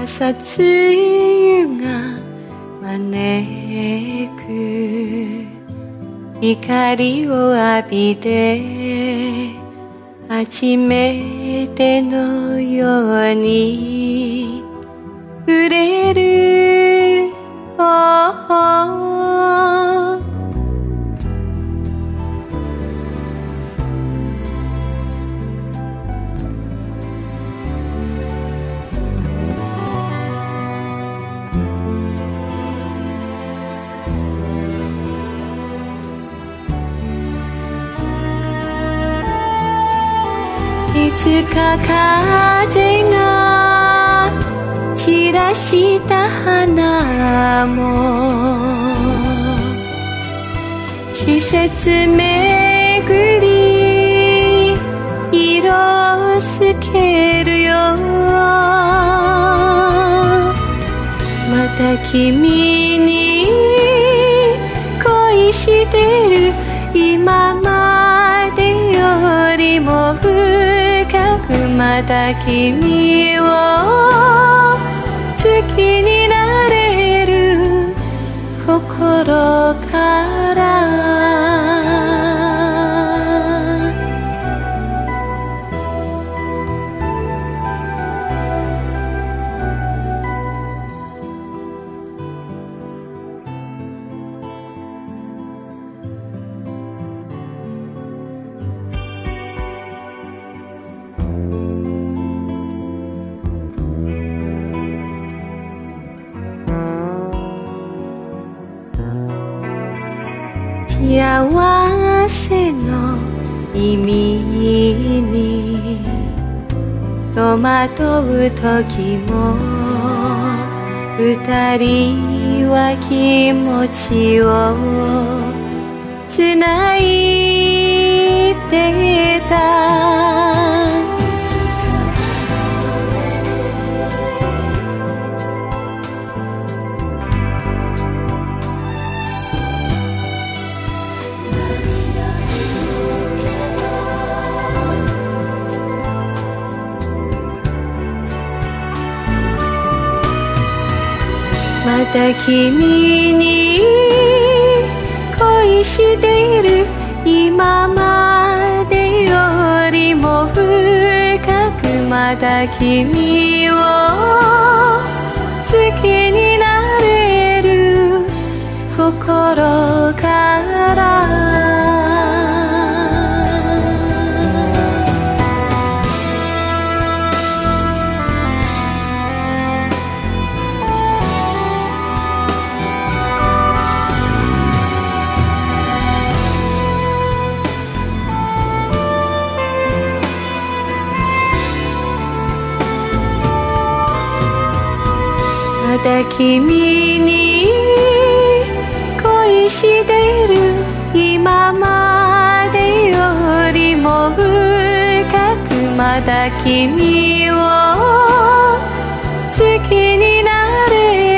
朝露が招く光を浴びて初めてのように触れいつか風が散らした花も季節めぐり色づけるよまた君に恋してる今までよりもまた君を好きになれる心から幸せの意味に。戸惑う時も二人は気持ちをつないでた。た君に恋している今までよりも深くまた君を好きになれる心からた君に恋してる今までよりも深くまた君を好きになれ